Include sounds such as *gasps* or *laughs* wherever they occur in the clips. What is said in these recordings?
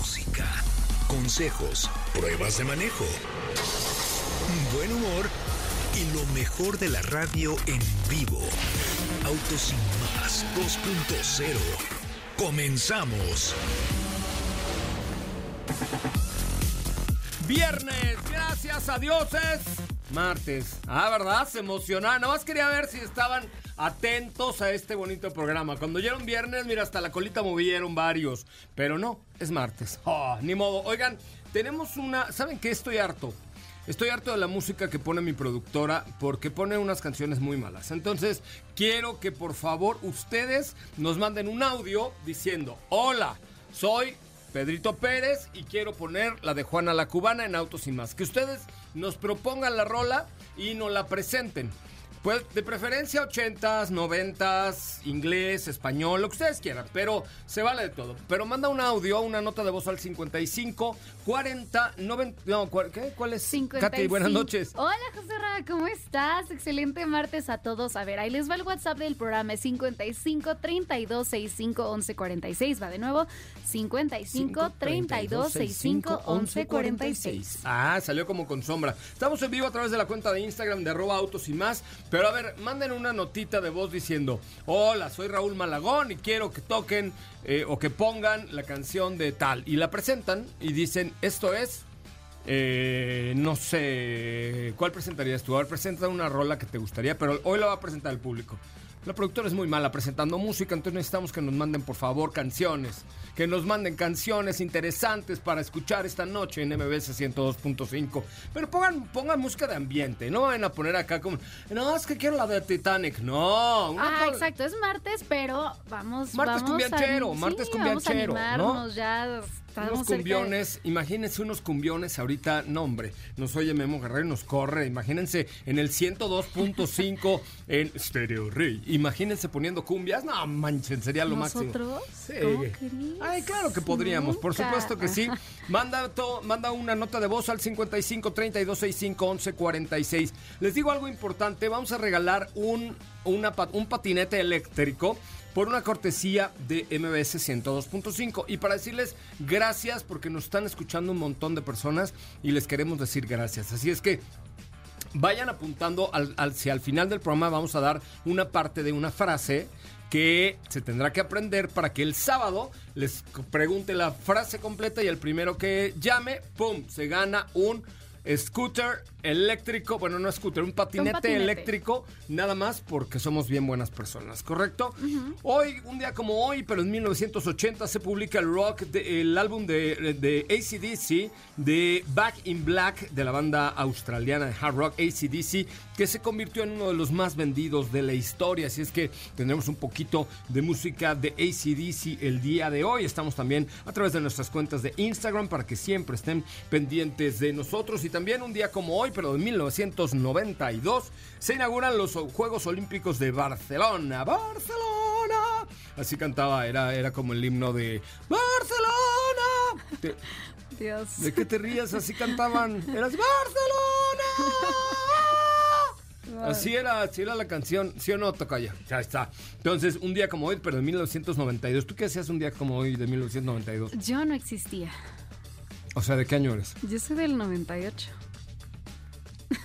música, consejos, pruebas de manejo, buen humor y lo mejor de la radio en vivo. Autos sin más 2.0. Comenzamos. Viernes, gracias a dioses. Martes. Ah, ¿verdad? Se emocionaron. Nada más quería ver si estaban atentos a este bonito programa. Cuando un viernes, mira, hasta la colita movieron varios. Pero no, es martes. Oh, ni modo. Oigan, tenemos una. ¿Saben qué? Estoy harto. Estoy harto de la música que pone mi productora porque pone unas canciones muy malas. Entonces, quiero que por favor ustedes nos manden un audio diciendo: Hola, soy Pedrito Pérez y quiero poner la de Juana la Cubana en Autos y más. Que ustedes nos propongan la rola y nos la presenten. Pues de preferencia 80s, 90s, inglés, español, lo que ustedes quieran, pero se vale de todo. Pero manda un audio, una nota de voz al 55 40 90 no, ¿qué? ¿Cuál es? 55. Katy, buenas noches. Hola, José Ra, ¿cómo estás? Excelente martes a todos. A ver, ahí les va el WhatsApp del programa, es 55 32 65 11 46. Va de nuevo, 55 32 65 11 46. Ah, salió como con sombra. Estamos en vivo a través de la cuenta de Instagram de arroba autos y más. Pero a ver, manden una notita de voz diciendo, hola, soy Raúl Malagón y quiero que toquen eh, o que pongan la canción de tal. Y la presentan y dicen, esto es... eh, no sé, ¿cuál presentarías tú? A ver, presenta una rola que te gustaría, pero hoy la va a presentar el público. La productora es muy mala presentando música, entonces necesitamos que nos manden por favor canciones. Que nos manden canciones interesantes para escuchar esta noche en MBS 102.5. Pero pongan, pongan música de ambiente, no vayan a poner acá como, no, es que quiero la de Titanic. No, Ah, exacto, es martes, pero vamos. Martes vamos cumbianchero, a, martes sí, cumbianchero, Vamos a ¿no? animarnos, ya estamos Unos de- cumbiones, imagínense unos cumbiones ahorita, no hombre, nos oye Memo Guerrero y nos corre, imagínense en el 102.5 *laughs* en Stereo Rey, imagínense poniendo cumbias, no manchen, sería lo máximo. ¿Nosotros? Sí. ¿Cómo? Ay, claro que podríamos, por supuesto que sí. Manda, to- manda una nota de voz al 55 32 65 11 46. Les digo algo importante, vamos a regalar un, una un patinete eléctrico por una cortesía de MBS 102.5 y para decirles gracias porque nos están escuchando un montón de personas y les queremos decir gracias. Así es que Vayan apuntando al, al- si al final del programa vamos a dar una parte de una frase que se tendrá que aprender para que el sábado les pregunte la frase completa y el primero que llame, ¡pum!, se gana un scooter eléctrico, bueno, no scooter, un patinete, patinete. eléctrico, nada más porque somos bien buenas personas, ¿correcto? Hoy, un día como hoy, pero en 1980 se publica el rock, de- el álbum de, de ACDC, de Back in Black, de la banda australiana de hard rock ACDC, que se convirtió en uno de los más vendidos de la historia. Así es que tendremos un poquito de música de ACDC el día de hoy. Estamos también a través de nuestras cuentas de Instagram para que siempre estén pendientes de nosotros. Y también un día como hoy, pero de 1992, se inauguran los Juegos Olímpicos de Barcelona. ¡Barcelona! Así cantaba, era, era como el himno de ¡Barcelona! Te- Dios. ¿De qué te rías? Así cantaban. *laughs* Eras Barcelona. Así era, así era la canción. ¿Sí o no, Tocaya? Ya está. Entonces, un día como hoy, pero de 1992. ¿Tú qué hacías un día como hoy de 1992? Yo no existía. O sea, ¿de qué año eres? Yo soy del 98.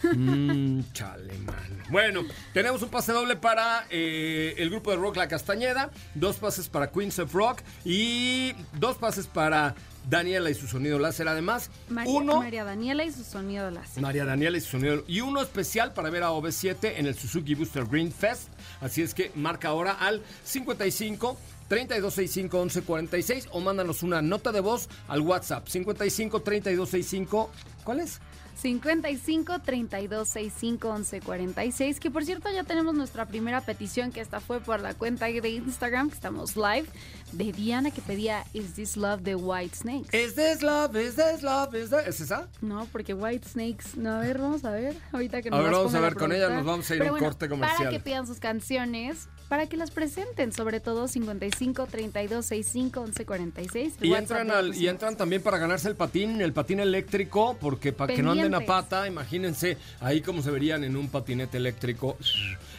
Mmm, chale, man. Bueno, tenemos un pase doble para eh, el grupo de rock La Castañeda, dos pases para Queens of Rock y dos pases para Daniela y su sonido láser. Además, María, uno... María Daniela y su sonido láser. María Daniela y su sonido. Y uno especial para ver a OV7 en el Suzuki Booster Green Fest. Así es que marca ahora al 55 3265 1146 o mándanos una nota de voz al WhatsApp 55 3265 ¿Cuál es? 55 32 65 11 46. Que por cierto, ya tenemos nuestra primera petición, que esta fue por la cuenta de Instagram, que estamos live, de Diana que pedía Is This Love de White Snakes. Is this love, is this love, is that... ¿Es esa? No, porque White Snakes. No, a ver, vamos a ver. Ahorita que A nos ver, las vamos a ver con ella, nos vamos a ir a un bueno, corte comercial. Para que pidan sus canciones, para que las presenten, sobre todo 55 32 65 11 46. Y entran, al, y entran también para ganarse el patín, el patín eléctrico, porque para que no anden a pata, imagínense ahí como se verían en un patinete eléctrico.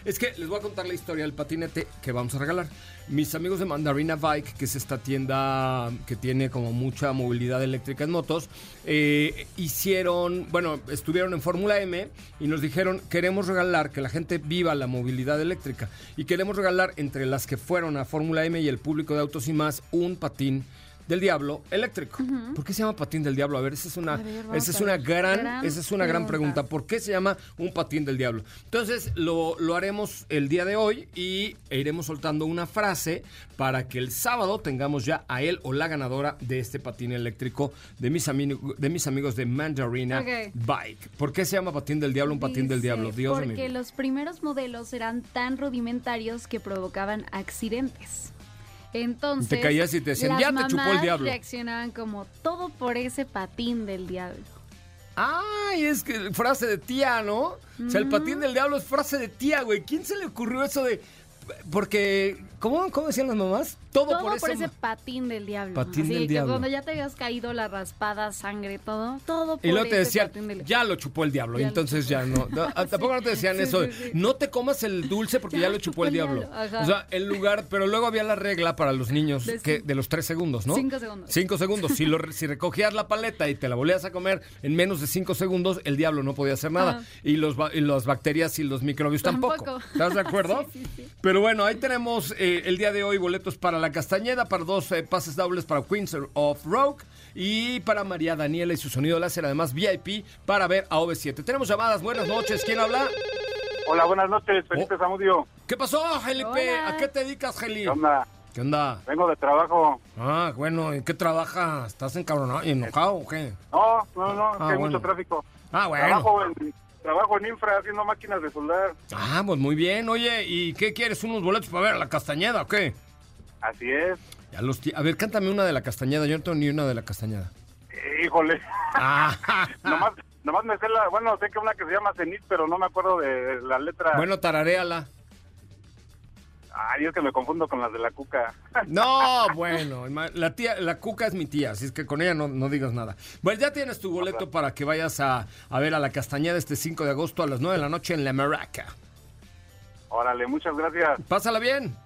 Es que les voy a contar la historia del patinete que vamos a regalar. Mis amigos de Mandarina Bike, que es esta tienda que tiene como mucha movilidad eléctrica en motos, eh, hicieron, bueno, estuvieron en Fórmula M y nos dijeron, queremos regalar, que la gente viva la movilidad eléctrica y queremos regalar entre las que fueron a Fórmula M y el público de Autos y más un patín del diablo eléctrico. ¿Por qué se llama patín del diablo? A ver, esa es una, ver, esa es una gran, Gran esa es una gran pregunta. pregunta. ¿Por qué se llama un patín del diablo? Entonces lo, lo haremos el día de hoy y e iremos soltando una frase para que el sábado tengamos ya a él o la ganadora de este patín eléctrico de mis, de mis amigos de Mandarina. Bike. ¿Por qué se llama patín del diablo un patín del diablo? Dios Porque los primeros modelos eran tan rudimentarios que provocaban accidentes. Entonces, Te caías y te decían, las "Ya te chupó el diablo". reaccionaban como todo por ese patín del diablo. Ay, es que frase de tía, ¿no? O sea, el patín del diablo es frase de tía, güey. ¿Quién se le ocurrió eso de...? Porque, ¿cómo, cómo decían las mamás? Todo, Todo por, por, ese... patín del diablo. Patín Así del que diablo. cuando ya te habías caído la raspada, sangre, todo, todo por Y luego te decían, del ya lo chupó el diablo. Ya entonces ya no. no, *laughs* ah, Tampoco no te decían Sí, eso. sí. No te comas el dulce porque ya, lo chupó el diablo. O sea, el lugar. Pero luego había la regla para los niños De que, de los tres segundos, ¿no? Cinco segundos. Cinco segundos. Si, lo, si recogías la paleta y te la volvías a comer en menos de cinco segundos, el diablo no podía hacer nada. Ajá. Y, los, y las bacterias y los microbios tampoco. Tampoco. ¿Estás de acuerdo? *laughs* Sí, sí, sí. Pero bueno, ahí tenemos eh, el día de hoy boletos para La Castañeda, para dos eh, pases dobles para Queens of Rock y para María Daniela y su sonido láser, además VIP, para ver a OV7. Tenemos llamadas, buenas noches, ¿quién habla? Hola, buenas noches, Felipe Zamudio. ¿Qué pasó, Felipe? Hola. ¿A qué te dedicas, Geli? ¿Qué onda? ¿Qué onda? Vengo de trabajo. Ah, bueno, ¿en qué trabajas? ¿Estás encabronado y enojado o qué? No, no, no, es que Ah, hay bueno. mucho tráfico. Ah, bueno. Trabajo en, trabajo en infra haciendo máquinas de soldar. Ah, pues muy bien. Oye, ¿y qué quieres? ¿Unos boletos para ver a La Castañeda o qué? Así es. Ya los a ver, cántame una de La Castañeda. Yo no tengo ni una de La Castañeda. Híjole. Ah, *laughs* nomás, nomás me sé la, bueno, sé que una que se llama Cenit, pero no me acuerdo de la letra. Bueno, tararéala. Ay, es que me confundo con las de la cuca. *laughs* No, bueno, la tía, la cuca es mi tía, así es que con ella no, no digas nada. Bueno, ya tienes tu boleto para que vayas a, a ver a la Castañeda este 5 de agosto a las 9 de la noche en La Maraca. Órale, muchas gracias. Pásala bien.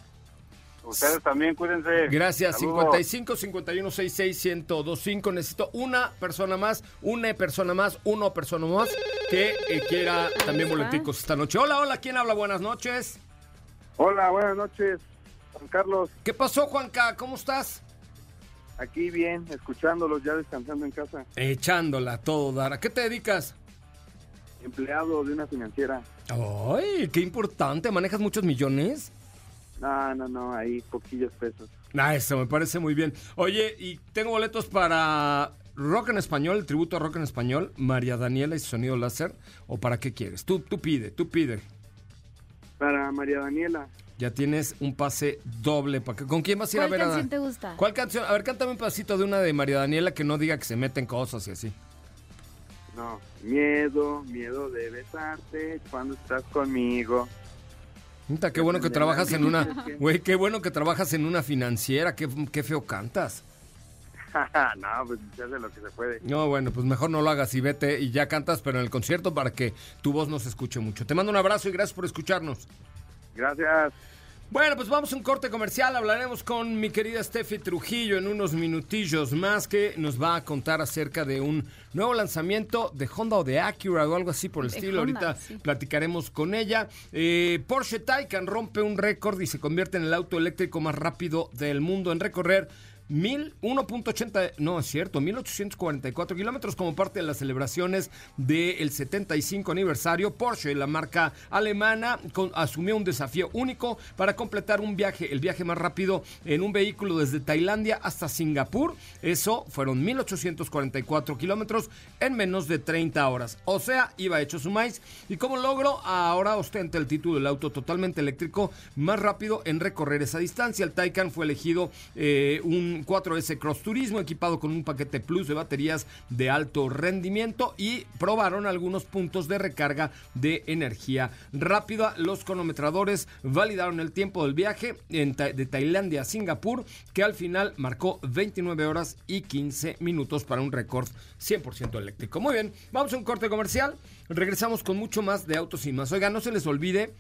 Ustedes también, cuídense. Gracias. Saludos. 55 51 66 1025. Necesito una persona más, una persona más, una persona más que eh, quiera también boleticos esta noche. Hola, hola, ¿quién habla? Buenas noches. Hola, buenas noches, Juan Carlos. ¿Qué pasó, Juanca? ¿Cómo estás? Aquí bien, escuchándolos, ya descansando en casa. Echándola todo dar. ¿A qué te dedicas? Empleado de una financiera. Ay, qué importante. ¿Manejas muchos millones? No, no, no, ahí poquillos pesos. Ah, eso me parece muy bien. Oye, y tengo boletos para rock en español, el tributo a rock en español, María Daniela y su sonido láser. ¿O para qué quieres? Tú, tú pide, tú pide. Para María Daniela, Ya tienes un pase doble. para que- ¿Con quién vas a ir a ¿Cuál ver a canción te gusta? ¿Cuál canción? A ver, cántame un pedacito de una de María Daniela que no diga que se meten cosas y así. no. Miedo, miedo de besarte cuando estás conmigo. Puta, qué bueno que trabajas en una... Güey, qué bueno que trabajas en una financiera. Qué, qué feo cantas. *laughs* no, pues se hace lo que se puede. No, bueno, pues mejor no lo hagas y vete y ya cantas, pero en el concierto para que tu voz no se escuche mucho. Te mando un abrazo y gracias por escucharnos. Gracias. Bueno, pues vamos a un corte comercial. Hablaremos con mi querida Steffi Trujillo en unos minutillos más que nos va a contar acerca de un nuevo lanzamiento de Honda o de Acura o algo así por el De estilo. Honda, Ahorita sí. platicaremos con ella. Eh, Porsche Taycan rompe un récord y se convierte en el auto eléctrico más rápido del mundo en recorrer 1.80, no es cierto, 1844 kilómetros como parte de las celebraciones del 75 aniversario. Porsche, la marca alemana, con- asumió un desafío único para completar un viaje, el viaje más rápido en un vehículo desde Tailandia hasta Singapur. Eso fueron 1844 kilómetros en menos de 30 horas. O sea, iba hecho su maíz. Y como logro, ahora ostenta el título del auto totalmente eléctrico más rápido en recorrer esa distancia. El Taycan fue elegido eh, un 4S Cross Turismo equipado con un paquete plus de baterías de alto rendimiento y probaron algunos puntos de recarga de energía rápida. Los cronometradores validaron el tiempo del viaje de Tailandia a Singapur, que al final marcó 29 horas y 15 minutos para un récord 100% eléctrico. Muy bien, vamos a un corte comercial. Regresamos con mucho más de autos y más. Oiga, no se les olvide.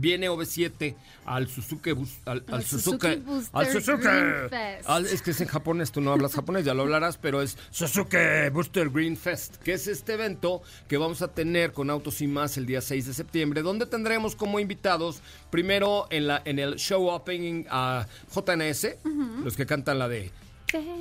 Viene OV7 al Suzuki, Bus- al, al Al Suzuki, al Suzuki. Green Fest. Al- es que es en japonés, tú no hablas japonés, ya lo hablarás, pero es Suzuki Booster Green Fest, que es este evento que vamos a tener con Autos y Más el día 6 de septiembre, donde tendremos como invitados, primero en, la, en el show opening a JNS, los que cantan la de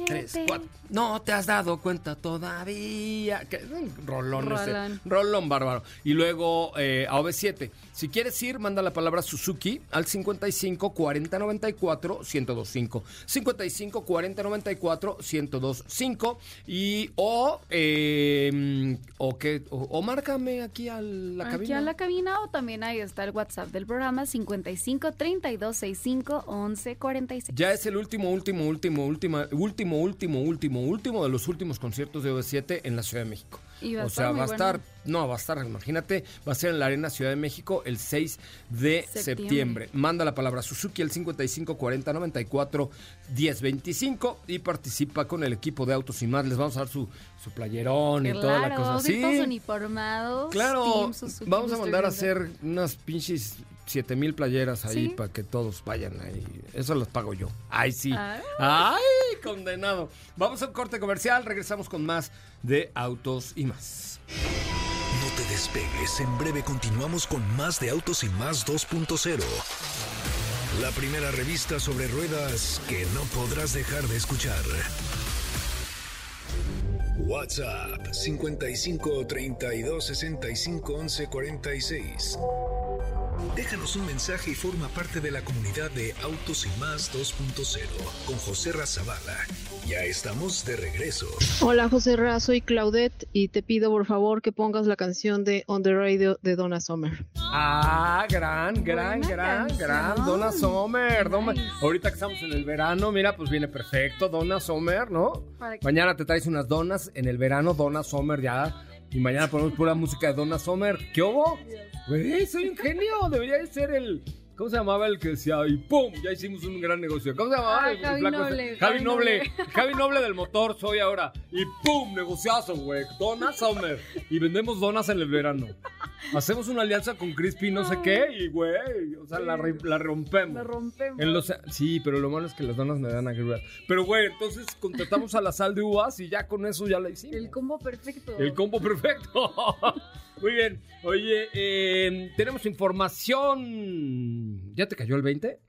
Tres, cuatro. No te has dado cuenta todavía. Que, mm, rolón, ese. Rolón. Rolón bárbaro. Y luego eh, a OV7. Si quieres ir, manda la palabra Suzuki al 55 40 94 1025. 55 40 94 1025. Y o, eh, o, que, o, o márcame aquí a la Aquí cabina. a la cabina o también ahí está el WhatsApp del programa 55 32 65 11 46. Ya es el último, último, último, último, último, último, último, último de los últimos conciertos de OV7 en la Ciudad de México. Y o sea, va a estar, bueno. no, va a estar, imagínate, va a ser en la Arena Ciudad de México el 6 de septiembre. Septiembre. Manda la palabra Suzuki al 55 40 94 10 25 y participa con el equipo de Autos y más. Les vamos a dar su, su playerón y toda la cosa así. uniformados. Claro, Team Suzuki vamos a mandar a hacer unas pinches 7 mil playeras ahí Sí. para que todos vayan ahí. Eso las pago yo. Ay, sí. Ah. Ay, condenado. Vamos a un corte comercial, regresamos con más de autos y más. No te despegues, en breve continuamos con más de Autos y Más 2.0. La primera revista sobre ruedas que no podrás dejar de escuchar. WhatsApp 55 32 65 11 46. Déjanos un mensaje y forma parte de la comunidad de Autos y Más 2.0 con José Razabala. Ya estamos de regreso. Hola José Ra, soy Claudette y te pido por favor que pongas la canción de On the Radio de Donna Summer. Ah, gran, gran, Buena gran, canción. gran. Donna Sommer. Donna-. Ahorita que estamos en el verano, mira, pues viene perfecto. Donna Sommer, ¿no? Mañana te traes unas donas en el verano, Donna Sommer ya. Y mañana ponemos pura música de Donna Sommer. ¿Qué hubo? Güey, soy un genio. Debería de ser el. ¿Cómo se llamaba el que decía? Y ¡pum! Ya hicimos un gran negocio. ¿Cómo se llamaba? Ah, el, el Javi flaco este? Noble, Javi Javi Noble. Noble. *laughs* Javi Noble del motor soy ahora. Y ¡pum! Negociazo, güey. Donna Sommer. Y vendemos donas en el verano. Hacemos una alianza con Crispy no sé qué y, güey, o sea, la, la rompemos. La rompemos. En los, sí, pero lo malo es que las donas me dan agruras. Pero, güey, entonces contratamos a la sal de uvas y ya con eso ya la hicimos. El combo perfecto. El combo perfecto. *laughs* Muy bien. Oye, eh, tenemos información. ¿Ya te cayó el 20?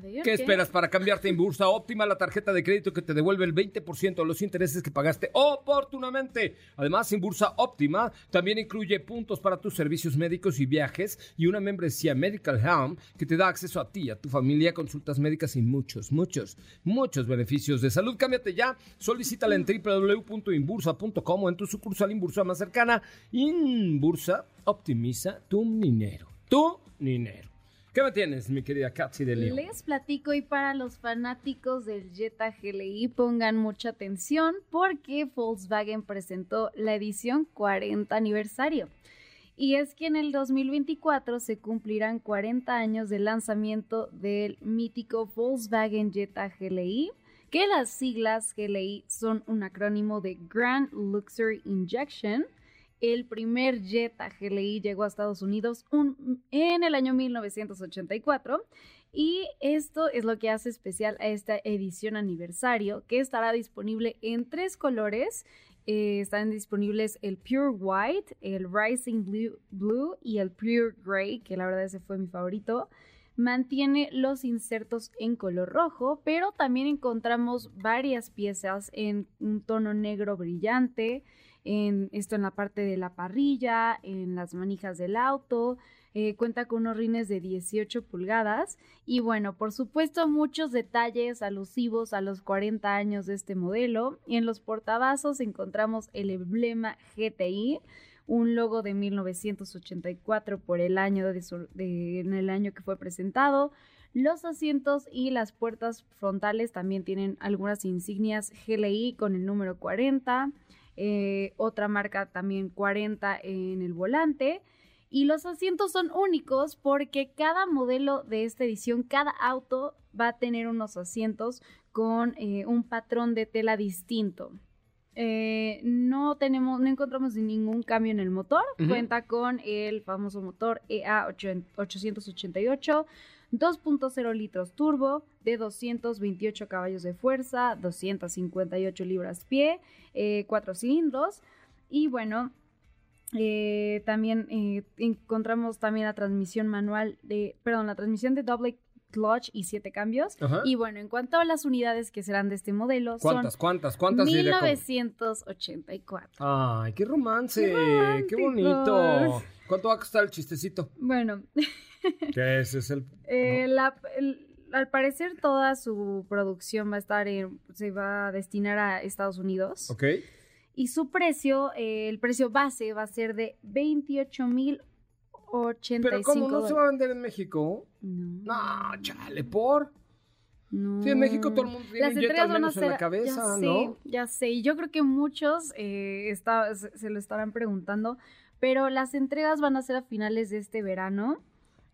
¿Qué esperas para cambiarte en Bursa Óptima, la tarjeta de crédito que te devuelve el 20% de los intereses que pagaste oportunamente? Además, en Bursa Óptima también incluye puntos para tus servicios médicos y viajes y una membresía Medical Home que te da acceso a ti, a tu familia, consultas médicas y muchos, muchos, muchos beneficios de salud. Cámbiate ya, solicítala en www.inbursa.com o en tu sucursal Inbursa más cercana. Inbursa optimiza tu dinero. Tu dinero. ¿Qué me tienes, mi querida Katsi de León? Les platico y para los fanáticos del Jetta GLI pongan mucha atención porque Volkswagen presentó la edición 40 aniversario. Y es que en el 2024 se cumplirán 40 años del lanzamiento del mítico Volkswagen Jetta GLI, que las siglas GLI son un acrónimo de Grand Luxury Injection. El primer Jetta GLI llegó a Estados Unidos un- en el año 1984 y esto es lo que hace especial a esta edición aniversario que estará disponible en tres colores. Eh, están disponibles el Pure White, el Rising Blue, Blue y el Pure Gray, que la verdad ese fue mi favorito. mantiene los insertos en color rojo, pero también encontramos varias piezas en un tono negro brillante, en esto en la parte de la parrilla, en las manijas del auto, eh, cuenta con unos rines de 18 pulgadas y bueno, por supuesto muchos detalles alusivos a los 40 años de este modelo. Y en los portavasos encontramos el emblema GTI, un logo de 1984 por el año de, en el año que fue presentado. Los asientos y las puertas frontales también tienen algunas insignias GLI con el número 40. Eh, otra marca también 40 en el volante. Y los asientos son únicos porque cada modelo de esta edición, cada auto va a tener unos asientos con eh, un patrón de tela distinto. Eh, no tenemos, no encontramos ningún cambio en el motor. Cuenta con el famoso motor EA 888, 2.0 litros turbo, de 228 caballos de fuerza, 258 libras pie, eh, 4 cilindros. Y bueno, eh, también eh, encontramos también la transmisión manual de, perdón, la transmisión de doble clutch y siete cambios. Y bueno, en cuanto a las unidades que serán de este modelo, ¿cuántas, son cuántas, cuántas? 1984. Ay, qué romance, qué, bonito. ¿Cuánto va a costar el chistecito? Bueno. *laughs* ¿Qué es? es el, eh, al parecer toda su producción va a estar en, se va a destinar a Estados Unidos. Ok y su precio, eh, el precio base va a ser de 28 mil 85 Pero ¿cómo no se va a vender en México? No. No, chale, ¿por? No. Sí, en México todo el mundo tiene Las entregas van a en la cabeza, ya sé, ¿no? Ya sé, y yo creo que muchos eh, está, se, se lo estarán preguntando, pero las entregas van a ser a finales de este verano.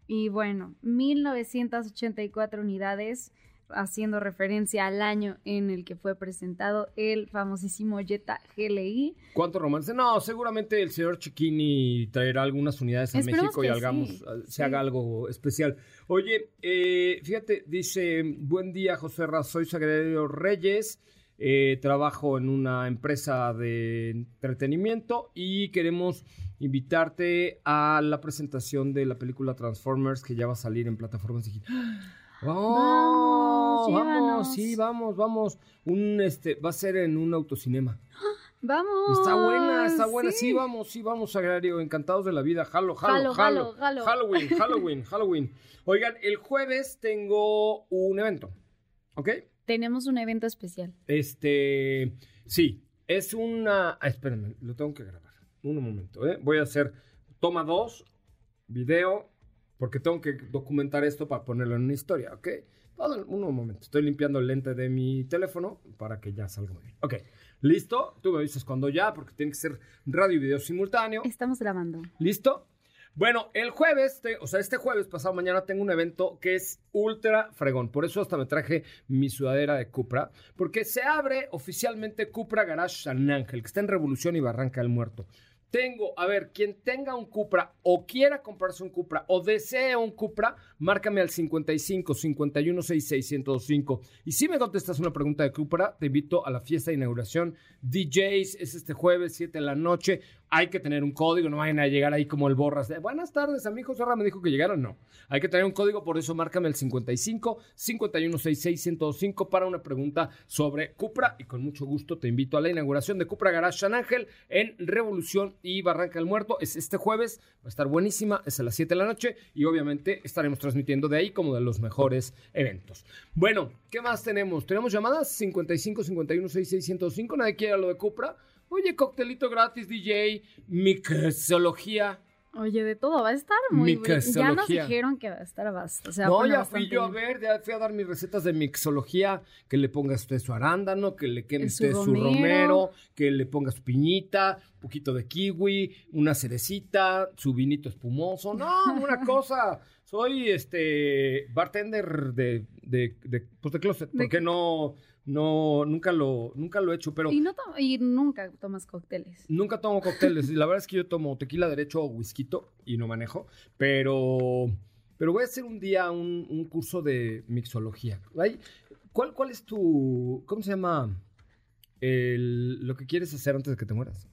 Y bueno, 1984 unidades haciendo referencia al año en el que fue presentado el famosísimo Jetta GLI. ¿Cuánto romance? No, seguramente el señor Chiquini traerá algunas unidades a Esperemos México y hagamos, sí, se sí. haga algo especial. Oye, eh, fíjate, dice, buen día José Ra, soy Sagrario Reyes, eh, trabajo en una empresa de entretenimiento y queremos invitarte a la presentación de la película Transformers que ya va a salir en plataformas digitales. *gasps* Vamos, vamos, llévanos. sí, vamos, vamos. Un, este, va a ser en un autocinema. *gasps* Vamos. Está buena, está buena. Sí, vamos, sí, vamos, Agrario. Encantados de la vida. Jalo. jalo, jalo. Halloween, *laughs* Halloween, Halloween. Oigan, el jueves tengo un evento. ¿Ok? Tenemos un evento especial. Este. Sí, es una. Ah, espérenme, lo tengo que grabar. Un momento, ¿eh? Voy a hacer toma dos, video, porque tengo que documentar esto para ponerlo en una historia, ¿ok? Un momento, estoy limpiando el lente de mi teléfono para que ya salga muy bien. Ok, ¿listo? Tú me dices cuando ya, porque tiene que ser radio y video simultáneo. Estamos grabando. ¿Listo? Bueno, el jueves, te- o sea, este jueves pasado mañana tengo un evento que es ultra fregón. Por eso hasta me traje mi sudadera de Cupra, porque se abre oficialmente Cupra Garage San Ángel, que está en Revolución y Barranca del Muerto. Tengo, a ver, quien tenga un Cupra o quiera comprarse un Cupra o desee un Cupra, márcame al 55 51 66 1025. Y si me contestas una pregunta de Cupra, te invito a la fiesta de inauguración. DJs, es este jueves, 7 de la noche. Hay que tener un código, no vayan a llegar ahí como el borras de buenas tardes, a mi hijo Serra me dijo que llegaron. No, hay que tener un código, por eso márcame al 55 51 66 1025 para una pregunta sobre Cupra. Y con mucho gusto te invito a la inauguración de Cupra Garage San Ángel en Revolución y Barranca del Muerto. Es este jueves, va a estar buenísima, es a las 7 de la noche y obviamente estaremos transmitiendo de ahí como de los mejores eventos. Bueno, ¿qué más tenemos? Tenemos llamadas 55 51 66 1025. Nadie quiere lo de Cupra. Oye, coctelito gratis, DJ, mixología. Oye, de todo va a estar muy Mi bueno. Ya nos dijeron que va a estar bastante. O sea, No, ya fui yo a ver, ya fui a dar mis recetas de mixología, que le ponga usted su arándano, que le su usted su romero. romero, que le ponga su piñita, un poquito de kiwi, una cerecita, su vinito espumoso. No, una *laughs* cosa. Soy este bartender de, de, de, pues de closet, De- porque no, no, nunca lo, nunca lo he hecho, pero Y, no y nunca tomas cócteles. Nunca tomo cócteles. La verdad es que yo tomo tequila derecho o whisky y no manejo. Pero, pero voy a hacer un día un, un curso de mixología. ¿Cuál, ¿Cuál es tu. ¿Cómo se llama? El, lo que quieres hacer antes de que te mueras?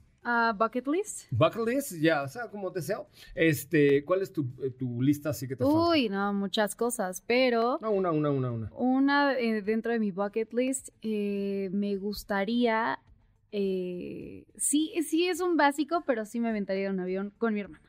Bucket list. Bucket list, ya, o sea, como deseo. Este, ¿cuál es tu, eh, tu lista así que te falta? Uy, no, muchas cosas, pero No, una, una, una, una. una eh, dentro de mi bucket list eh, me gustaría, eh, sí, sí es un básico, pero sí me aventaría un avión con mi hermana.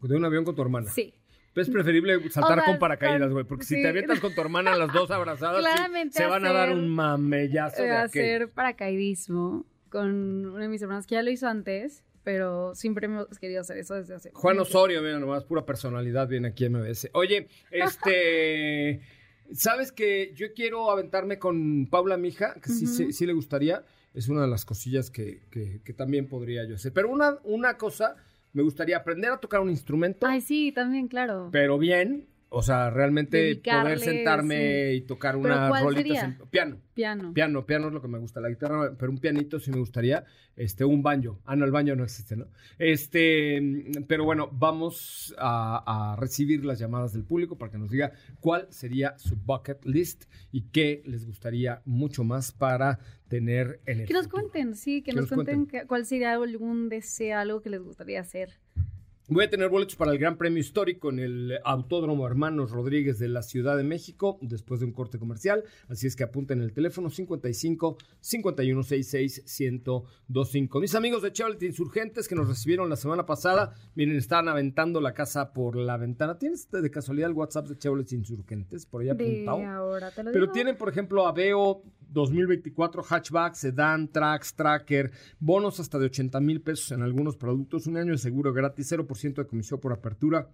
De un avión con tu hermana. Sí. Es preferible saltar O sea, con paracaídas, güey, porque si te avientas con tu hermana las dos abrazadas, sí, se van a dar un mamellazo de aquel. hacer paracaidismo con una de mis hermanas que ya lo hizo antes, pero siempre hemos querido hacer eso desde hace. Juan. Osorio, mira nomás, pura personalidad viene aquí MBS. Oye, este, *laughs* ¿sabes que yo quiero aventarme con Paula Mija? Que sí, sí, sí le gustaría. Es una de las cosillas que, que- que también podría yo hacer. Pero una, una cosa, me gustaría aprender a tocar un instrumento, Ay, sí, también, claro. pero bien. O sea, realmente Dedicarle, poder sentarme sí. y tocar ¿Pero una rolita. sin- Piano. Piano. Piano, piano es lo que me gusta, la guitarra, pero un pianito sí me gustaría, este, un banjo. Ah, no, el banjo no existe, ¿no? Este, pero bueno, vamos a, a recibir las llamadas del público para que nos diga cuál sería su bucket list y qué les gustaría mucho más para tener en el Que nos futuro. cuenten, sí, que, Que nos, nos cuenten, cuenten. cuál sería algún deseo, algo que les gustaría hacer. Voy a tener boletos para el Gran Premio Histórico en el Autódromo Hermanos Rodríguez de la Ciudad de México después de un corte comercial. Así es que apunten el teléfono 55 5166 1025. Mis amigos de Chevrolet Insurgentes que nos recibieron la semana pasada, miren, estaban aventando la casa por la ventana. ¿Tienes de casualidad el WhatsApp de Chevrolet Insurgentes por ahí De apuntado? ahora te lo Pero digo. tienen, por ejemplo, Aveo 2024 hatchback, sedán, tracks, tracker, bonos hasta de 80 mil pesos en algunos productos, un año de seguro gratis, 0% de comisión por apertura.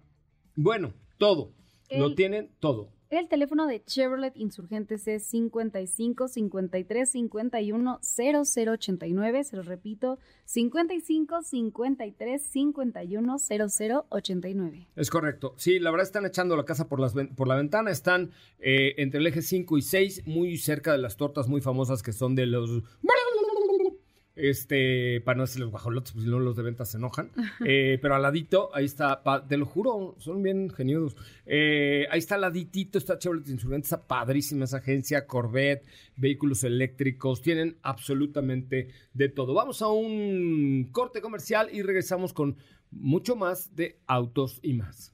Bueno, todo. Lo El- tienen todo. El teléfono de Chevrolet Insurgentes es 55 53 51 0089. Se lo repito, 55 53 51 0089. Es correcto. Sí, la verdad están echando la casa por, las, por la ventana. Están eh, entre el eje 5 y 6, muy cerca de las tortas muy famosas que son de los... Este, para no decir los guajolotes, pues si no los de ventas se enojan. Eh, pero al ladito, ahí está, pa- te lo juro, son bien geniudos. Eh, ahí está al laditito, está Chevrolet Insurgentes, está padrísima esa agencia, Corvette, vehículos eléctricos, tienen absolutamente de todo. Vamos a un corte comercial y regresamos con mucho más de autos y más.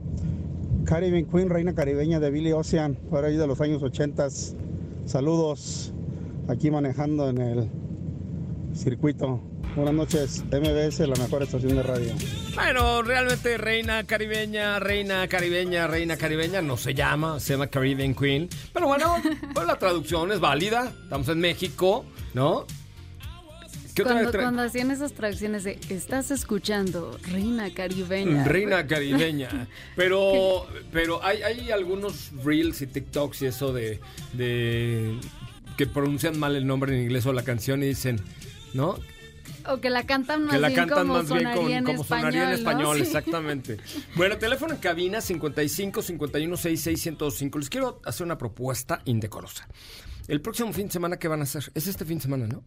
Caribbean Queen, reina caribeña de Billy Ocean, por ahí de los años 80. Saludos, aquí manejando en el circuito. Buenas noches, MBS, la mejor estación de radio. Bueno, realmente reina caribeña, reina caribeña, reina caribeña no se llama, se llama Caribbean Queen. Pero bueno, pues la traducción es válida. Estamos en México, ¿no? ¿Qué otra Cuando, hacían esas traducciones de estás escuchando Reina Caribeña. Reina caribeña. *laughs* Pero, pero hay, hay algunos reels y TikToks y eso de, de que pronuncian mal el nombre en inglés o la canción y dicen, ¿no? O que la cantan más que la bien cantan como más bien con, en como sonaría en ¿no? español, Sí. exactamente. *laughs* Bueno, teléfono en cabina 55 51 66 105. Les quiero hacer una propuesta indecorosa. El próximo fin de semana, ¿qué van a hacer? Es este fin de semana, ¿no?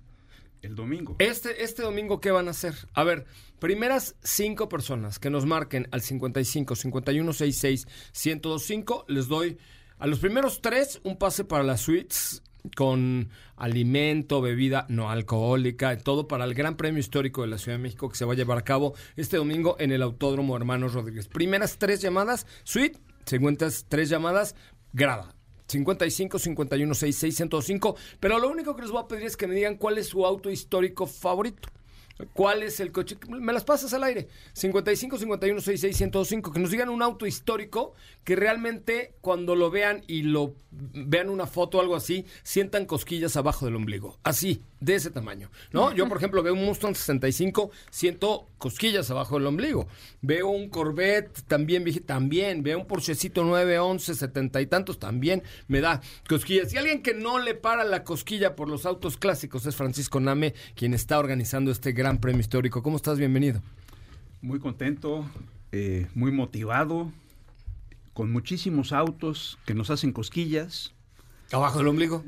El domingo. Este, este domingo, ¿qué van a hacer? A ver, primeras cinco personas que nos marquen al 55 51 66 1025, les doy a los primeros tres un pase para las suites con alimento, bebida no alcohólica, todo para el Gran Premio Histórico de la Ciudad de México que se va a llevar a cabo este domingo en el Autódromo Hermanos Rodríguez. Primeras tres llamadas, suite, segundas tres llamadas, grada. 55 51 66 105. Pero lo único que les voy a pedir es que me digan cuál es su auto histórico favorito. ¿Cuál es el coche? Me las pasas al aire. 55 51 66 105. Que nos digan un auto histórico que realmente cuando lo vean y lo vean una foto o algo así, sientan cosquillas abajo del ombligo. Así, de ese tamaño. ¿No? *laughs* Yo, por ejemplo, veo un Mustang 65, siento cosquillas abajo del ombligo. Veo un Corvette también, también. Veo un Porschecito 911, 70 y tantos, también me da cosquillas. Y alguien que no le para la cosquilla por los autos clásicos es Francisco Name, quien está organizando este gran premio histórico. ¿Cómo estás? Bienvenido. Muy contento, eh, muy motivado, con muchísimos autos que nos hacen cosquillas. ¿Abajo del ombligo?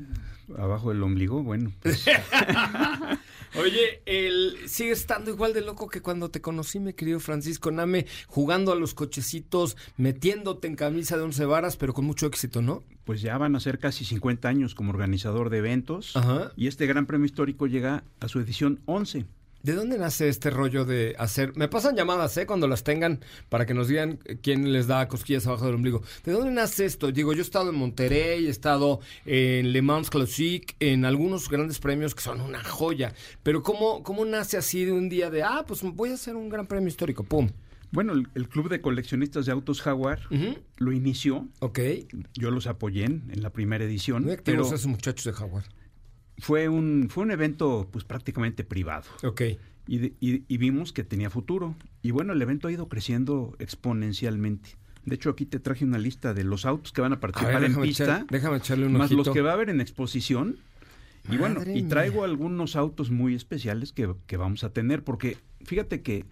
Abajo del ombligo, bueno. pues, *laughs* Oye, el, sigue estando igual de loco que cuando te conocí, mi querido Francisco Name, jugando a los cochecitos, metiéndote en camisa de once varas, pero con mucho éxito, ¿no? pues ya van a ser casi 50 años como organizador de eventos. Ajá. Y este Gran Premio Histórico llega a su edición 11. ¿De dónde nace este rollo de hacer? Me pasan llamadas, ¿eh? Cuando las tengan para que nos digan quién les da cosquillas abajo del ombligo. ¿De dónde nace esto? Digo, yo he estado en Monterrey, he estado en Le Mans Classic, en algunos grandes premios que son una joya. Pero ¿cómo, cómo nace así de un día de, ah, pues voy a hacer un gran premio histórico? ¡Pum! Bueno, el, el Club de Coleccionistas de Autos Jaguar lo inició. Ok. Yo los apoyé en, en la primera edición. Muy Pero activos esos muchachos de Jaguar. Fue un, fue un evento pues prácticamente privado. Ok. Y, de- y- y vimos que tenía futuro. Y bueno, el evento ha ido creciendo exponencialmente. De hecho, aquí te traje una lista de los autos que van a A participar ver, en déjame, pista, echar- déjame echarle un más ojito. los que va a haber en exposición. Y bueno, y mía. traigo algunos autos muy especiales que, que vamos a tener, porque fíjate que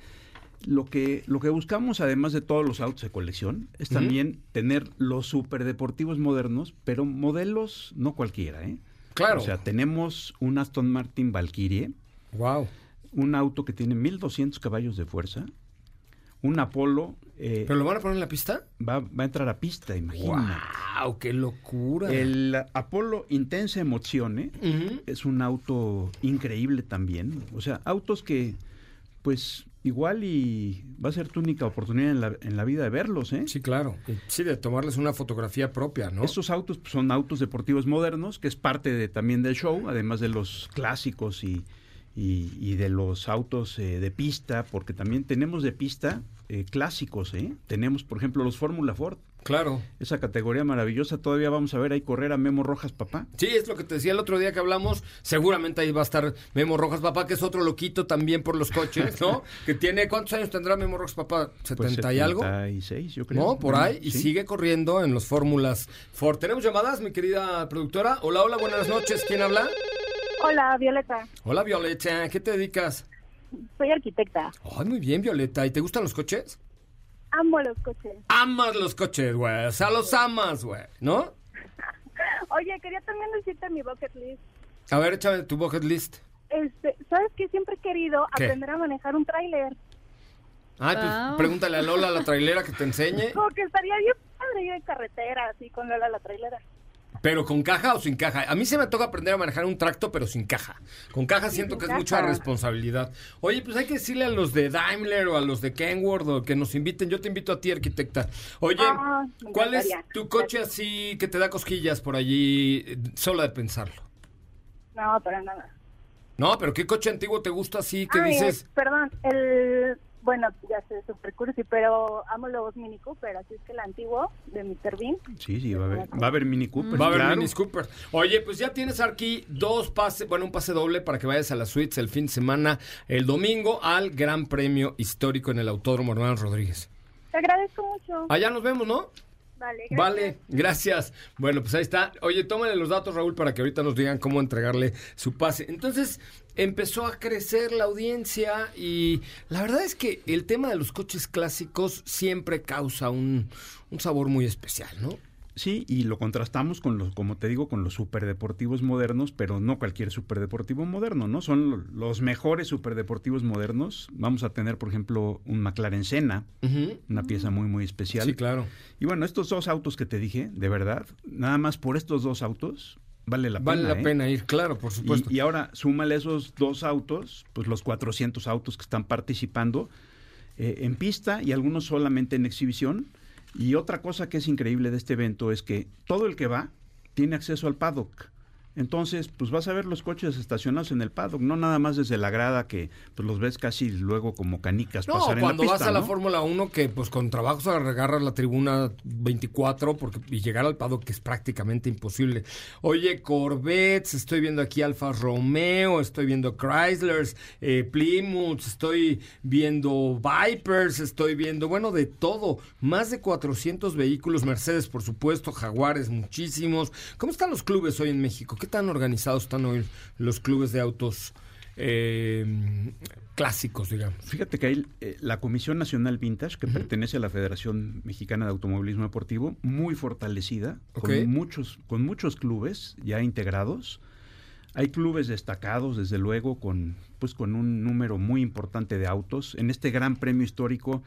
lo que lo que buscamos, además de todos los autos de colección, es también tener los superdeportivos modernos, pero modelos no cualquiera, ¿eh? Claro. O sea, tenemos un Aston Martin Valkyrie, Wow. un auto que tiene 1200 caballos de fuerza, un Apollo eh, ¿Pero lo van a poner en la pista? va, va a entrar a pista, imagínate. ¡Wow! ¡Qué locura! El Apollo Intensa Emozione es un auto increíble también. O sea, autos que, pues, igual y va a ser tu única oportunidad en la, en la vida de verlos, ¿eh? Sí, claro. Sí, de tomarles una fotografía propia, ¿no? Estos autos pues, son autos deportivos modernos, que es parte de, también del show, además de los clásicos y, y- y de los autos eh, de pista, porque también tenemos de pista eh, clásicos, ¿eh? Tenemos, por ejemplo, los Fórmula Ford. Claro. Esa categoría maravillosa, todavía vamos a ver ahí correr a Memo Rojas, papá. Sí, es lo que te decía el otro día que hablamos. Seguramente ahí va a estar Memo Rojas Papá, que es otro loquito también por los coches, ¿no? *laughs* que tiene, ¿cuántos años tendrá Memo Rojas Papá? ¿70 Pues y algo? 76, yo creo. ¿No? Por ahí. Y sigue corriendo en los fórmulas Ford. ¿Tenemos llamadas, mi querida productora? Hola, hola, buenas noches. ¿Quién habla? Hola, Violeta. Hola, Violeta. ¿A qué te dedicas? Soy arquitecta. Ay, muy bien, Violeta. ¿Y te gustan los coches? Amo los coches. Amas los coches, güey. O sea, los amas, güey. ¿No? *laughs* Oye, quería también decirte mi bucket list. A ver, échame tu bucket list. Este, ¿sabes qué? Siempre he querido ¿Qué? aprender a manejar un tráiler. Ay, pues Wow. pregúntale a Lola, la trailera, que te enseñe. *laughs* Como que estaría bien padre ir en carretera, así con Lola la trailera. ¿Pero con caja o sin caja? A mí se me toca aprender a manejar un tracto, pero sin caja. Con caja siento que es mucha responsabilidad. Oye, pues hay que decirle a los de Daimler o a los de Kenworth o que nos inviten. Yo te invito a ti, arquitecta. Oye, Ah, ¿cuál es tu coche así que te da cosquillas por allí, solo de pensarlo? No, para nada. No, pero ¿qué coche antiguo te gusta así que Ay, dices? perdón, el... Bueno, ya sé, super cursi, pero amo los Mini Cooper, así es que el antiguo de Mr. Bean. Sí, sí, va a haber, va a haber Mini Cooper. Va a haber claro. Mini Cooper. Oye, pues ya tienes aquí dos pases, bueno, un pase doble para que vayas a las suites el fin de semana, el domingo, al Gran Premio Histórico en el Autódromo Hermanos Rodríguez. Te agradezco mucho. Allá nos vemos, ¿no? Vale, gracias. Vale, gracias. Bueno, pues ahí está. Oye, tómale los datos, Raúl, para que ahorita nos digan cómo entregarle su pase. Entonces, empezó a crecer la audiencia y la verdad es que el tema de los coches clásicos siempre causa un, un sabor muy especial, ¿no? Sí, y lo contrastamos con los, como te digo, con los superdeportivos modernos, pero no cualquier superdeportivo moderno, ¿no? Son lo- los mejores superdeportivos modernos. Vamos a tener, por ejemplo, un McLaren Senna, una pieza muy, muy especial. Sí, claro. Y bueno, estos dos autos que te dije, de verdad, nada más por estos dos autos, vale la Vale pena. la ¿eh? pena ir, claro, por supuesto. Y, y ahora súmale esos dos autos, pues los 400 autos que están participando eh, en pista y algunos solamente en exhibición. Y otra cosa que es increíble de este evento es que todo el que va tiene acceso al paddock. Entonces, pues vas a ver los coches estacionados en el paddock, no nada más desde la grada que pues los ves casi luego como canicas No, pasar en cuando la vas pista, a la. Fórmula 1 que pues con trabajos agarras la tribuna 24 porque, y llegar al paddock que es prácticamente imposible. Oye, Corvettes, estoy viendo aquí Alfa Romeo, estoy viendo Chryslers, eh, Plymouth, estoy viendo Vipers, estoy viendo, bueno, de todo. Más de 400 vehículos, Mercedes por supuesto, Jaguares muchísimos. ¿Cómo están los clubes hoy en México? ¿Qué tan organizados están hoy los clubes de autos eh, clásicos, digamos. Fíjate que hay eh, la Comisión Nacional Vintage, que pertenece a la Federación Mexicana de Automovilismo Deportivo, muy fortalecida, con, muchos, con muchos clubes ya integrados. Hay clubes destacados, desde luego, con, pues, con un número muy importante de autos. En este gran premio histórico,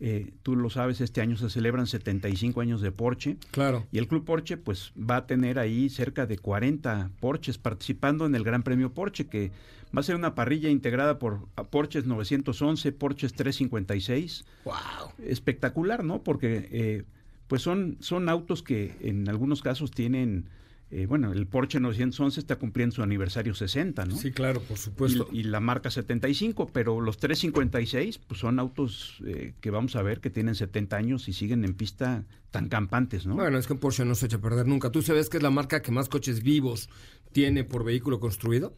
eh, tú lo sabes, este año se celebran 75 años de Porsche. Claro. Y el Club Porsche pues va a tener ahí cerca de 40 Porsches participando en el Gran Premio Porsche, que va a ser una parrilla integrada por a Porsches 911, Porsches 356. ¡Wow! Espectacular, ¿no? Porque eh, pues son, son autos que en algunos casos tienen, eh, bueno, el Porsche 911 está cumpliendo su aniversario 60, ¿no? Sí, claro, por supuesto. Y, y la marca 75, pero los 356 pues son autos eh, que vamos a ver que tienen 70 años y siguen en pista tan campantes, ¿no? Bueno, es que Porsche no se echa a perder nunca. ¿Tú sabes que es la marca que más coches vivos tiene por vehículo construido?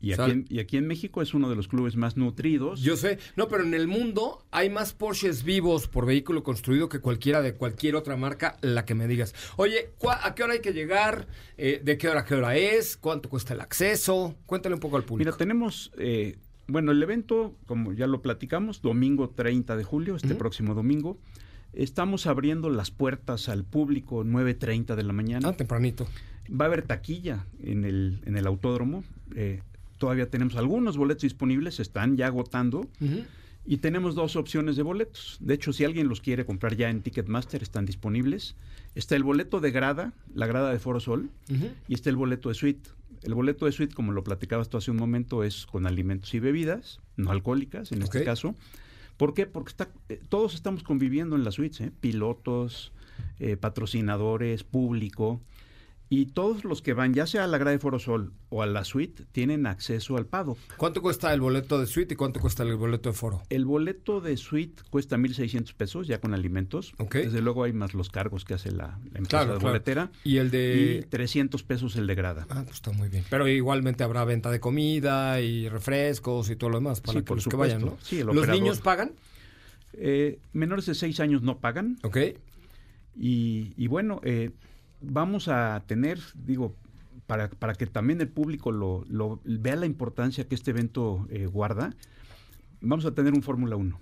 Y aquí, en, y aquí en México es uno de los clubes más nutridos. Yo sé, no, pero en el mundo hay más Porsches vivos por vehículo construido que cualquiera de cualquier otra marca, la que me digas. Oye, ¿cuá- ¿a qué hora hay que llegar? Eh, ¿De qué hora a qué hora es? ¿Cuánto cuesta el acceso? Cuéntale un poco al público. Mira, tenemos, eh, bueno, el evento, como ya lo platicamos, domingo 30 de julio, este próximo domingo. Estamos abriendo las puertas al público 9.30 de la mañana. Ah, tempranito. Va a haber taquilla en el, en el autódromo. eh, todavía tenemos algunos boletos disponibles, se están ya agotando. Y tenemos dos opciones de boletos. De hecho, si alguien los quiere comprar ya en Ticketmaster, están disponibles. Está el boleto de grada, la grada de Foro Sol, y está el boleto de suite. El boleto de suite, como lo platicabas tú hace un momento, es con alimentos y bebidas, no alcohólicas en este caso. ¿Por qué? Porque está, eh, todos estamos conviviendo en las suites, ¿eh? pilotos, eh, patrocinadores, público. Y todos los que van, ya sea a la grada de Foro Sol o a la suite, tienen acceso al paddock. ¿Cuánto cuesta el boleto de suite y cuánto cuesta el boleto de foro? El boleto de suite cuesta 1.600 pesos ya con alimentos. Ok. Desde luego hay más los cargos que hace la, la empresa Claro, de claro. boletera. Y el de... Y 300 pesos el de grada. Ah, pues está muy bien. Pero igualmente habrá venta de comida y refrescos y todo lo demás para Sí, que por los que vayan, ¿no? Sí, el ¿Los operador. niños pagan? Eh, menores de 6 años no pagan. Ok. Y, y bueno, eh, vamos a tener, digo, para, para que también el público lo, lo- vea la importancia que este evento eh, guarda, vamos a tener un Fórmula 1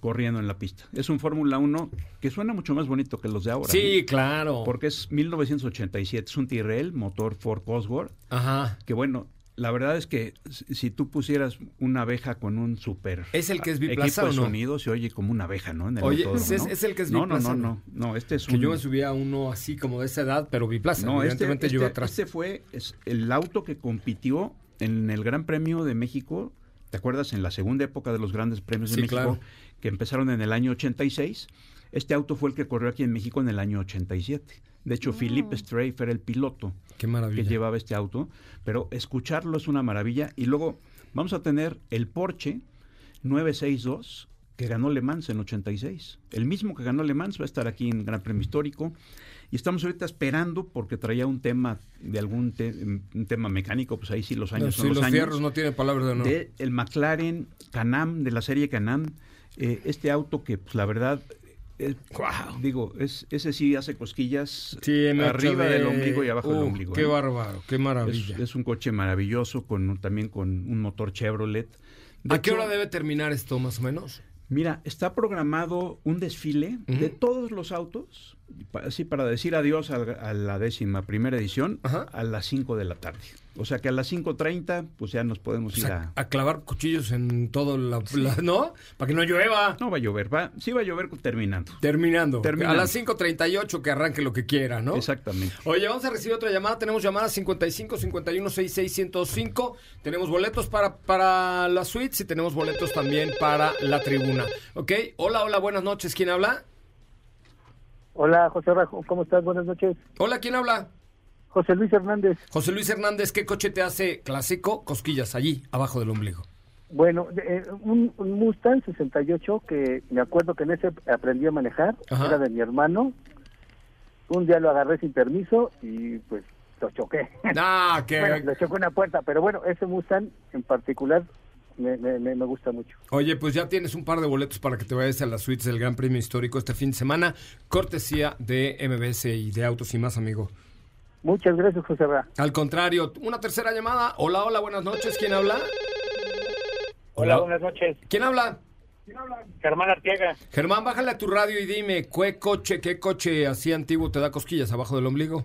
corriendo en la pista. Es un Fórmula 1 que suena mucho más bonito que los de ahora. Sí, ¿no? claro. Porque es 1987, es un Tyrrell, motor Ford Cosworth, Ajá. que bueno, la verdad es que si tú pusieras una abeja con un super ¿Es el que es equipo biplaza de o no? sonido, se oye como una abeja, ¿no? En el Oye, autódromo, ¿es- ¿no? es el que es no, no, biplaza, no, no? no, no, este es Que un... yo me subía a uno así como de esa edad, pero biplaza. No, este, Evidentemente este, yo iba atrás. este fue es el auto que compitió en el Gran Premio de México, ¿te acuerdas? En la segunda época de los grandes premios de Sí, México, claro. que empezaron en el año 86. Este auto fue el que corrió aquí en México en el año 87. De hecho, Philippe Strafe era el piloto Qué que llevaba este auto, pero escucharlo es una maravilla. Y luego vamos a tener el Porsche 962 que ganó Le Mans en 86. El mismo que ganó Le Mans va a estar aquí en Gran Premio Histórico. Y estamos ahorita esperando porque traía un tema de algún te- un tema mecánico, pues ahí sí los años No, son sí, los, los años. fierros no tienen palabras de honor. De el McLaren Can-Am, de la serie Can-Am. Eh, este auto que, pues la verdad, eh, digo, es, ese sí hace cosquillas Sí, arriba de- del ombligo y abajo del ombligo. Qué ¿eh? bárbaro, qué maravilla. es un coche maravilloso, con también con un motor Chevrolet. De ¿A qué hora debe terminar esto más o menos? Mira, está programado un desfile de todos los autos, así para decir adiós a, la décima primera edición, Ajá. a las 5 de la tarde. O sea que a las 5.30, pues ya nos podemos ir a... a clavar cuchillos en todo la, la- ¿no? Para que no llueva. No va a llover, va, sí va a llover terminando. Terminando. Terminando. A las 5.38 que arranque lo que quiera, ¿no? Exactamente. Oye, vamos a recibir otra llamada. Tenemos llamada 55 51 66 105. Tenemos boletos para, para las suites y tenemos boletos también para la tribuna. ¿Ok? Hola, hola, buenas noches. ¿Quién habla? Hola, José Rajo, ¿cómo estás? Buenas noches. Hola, ¿quién habla? José Luis Hernández. José Luis Hernández, ¿qué coche te hace clásico? Cosquillas, allí, abajo del ombligo. Bueno, eh, un, un Mustang 68 que me acuerdo que en ese aprendí a manejar, Ajá. era de mi hermano. Un día lo agarré sin permiso y pues lo choqué. Ah, *laughs* que... bueno, lo choqué una puerta, pero bueno, ese Mustang en particular me, me, me- me gusta mucho. Oye, pues ya tienes un par de boletos para que te vayas a las suites del Gran Premio Histórico este fin de semana. Cortesía de MBS y de Autos y más, amigo. Muchas gracias, José Ra. Al contrario, una tercera llamada. Hola, hola, buenas noches. ¿Quién habla? Hola, buenas noches. ¿Quién habla? Germán Arteaga. Germán, bájale a tu radio y dime, ¿qué coche, qué coche así antiguo te da cosquillas abajo del ombligo?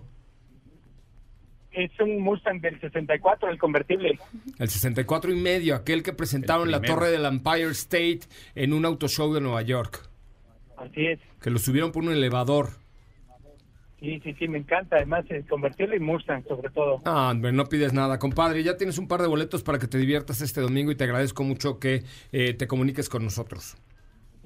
Es un Mustang del 64, el convertible. El 64 y medio, aquel que presentaron en la torre del Empire State en un auto show de Nueva York. Así es. Que lo subieron por un elevador. Sí, sí, sí, me encanta. Además, el convertible y Mustang, sobre todo. Ah, hombre, no pides nada, compadre. Ya tienes un par de boletos para que te diviertas este domingo y te agradezco mucho que eh, te comuniques con nosotros.